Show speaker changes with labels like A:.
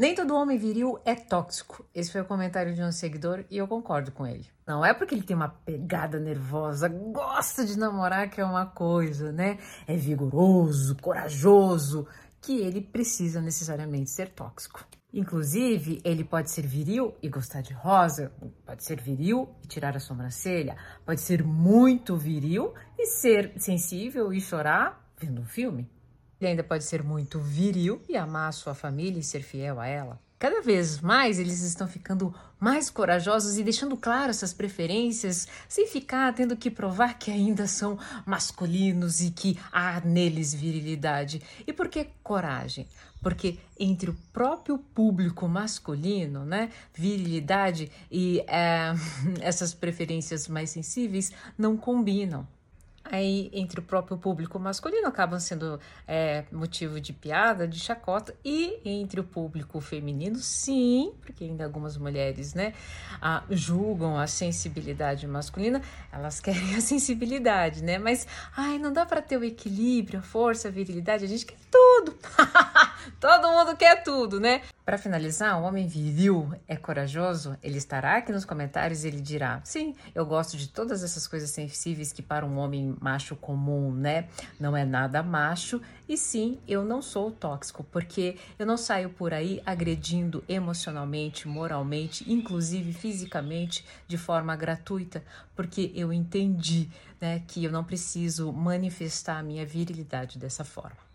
A: Nem todo homem viril é tóxico. Esse foi o comentário de um seguidor e eu concordo com ele. Não é porque ele tem uma pegada nervosa, gosta de namorar, que é uma coisa, né? É vigoroso, corajoso, que ele precisa necessariamente ser tóxico. Inclusive, ele pode ser viril e gostar de rosa, pode ser viril e tirar a sobrancelha, pode ser muito viril e ser sensível e chorar vendo um filme. Ele ainda pode ser muito viril e amar sua família e ser fiel a ela. Cada vez mais eles estão ficando mais corajosos e deixando claro essas preferências, sem ficar tendo que provar que ainda são masculinos e que há neles virilidade. E por que coragem? Porque entre o próprio público masculino, né, virilidade e é, essas preferências mais sensíveis não combinam aí entre o próprio público masculino acabam sendo é, motivo de piada, de chacota, e entre o público feminino, sim, porque ainda algumas mulheres, né, a, julgam a sensibilidade masculina, elas querem a sensibilidade, né, mas, ai, não dá para ter o equilíbrio, a força, a virilidade, a gente quer tudo. Todo mundo quer tudo, né? Para finalizar, o homem viril é corajoso? Ele estará aqui nos comentários e ele dirá: Sim, eu gosto de todas essas coisas sensíveis que para um homem macho comum, né? Não é nada macho. E sim, eu não sou tóxico, porque eu não saio por aí agredindo emocionalmente, moralmente, inclusive fisicamente, de forma gratuita, porque eu entendi, né, que eu não preciso manifestar a minha virilidade dessa forma.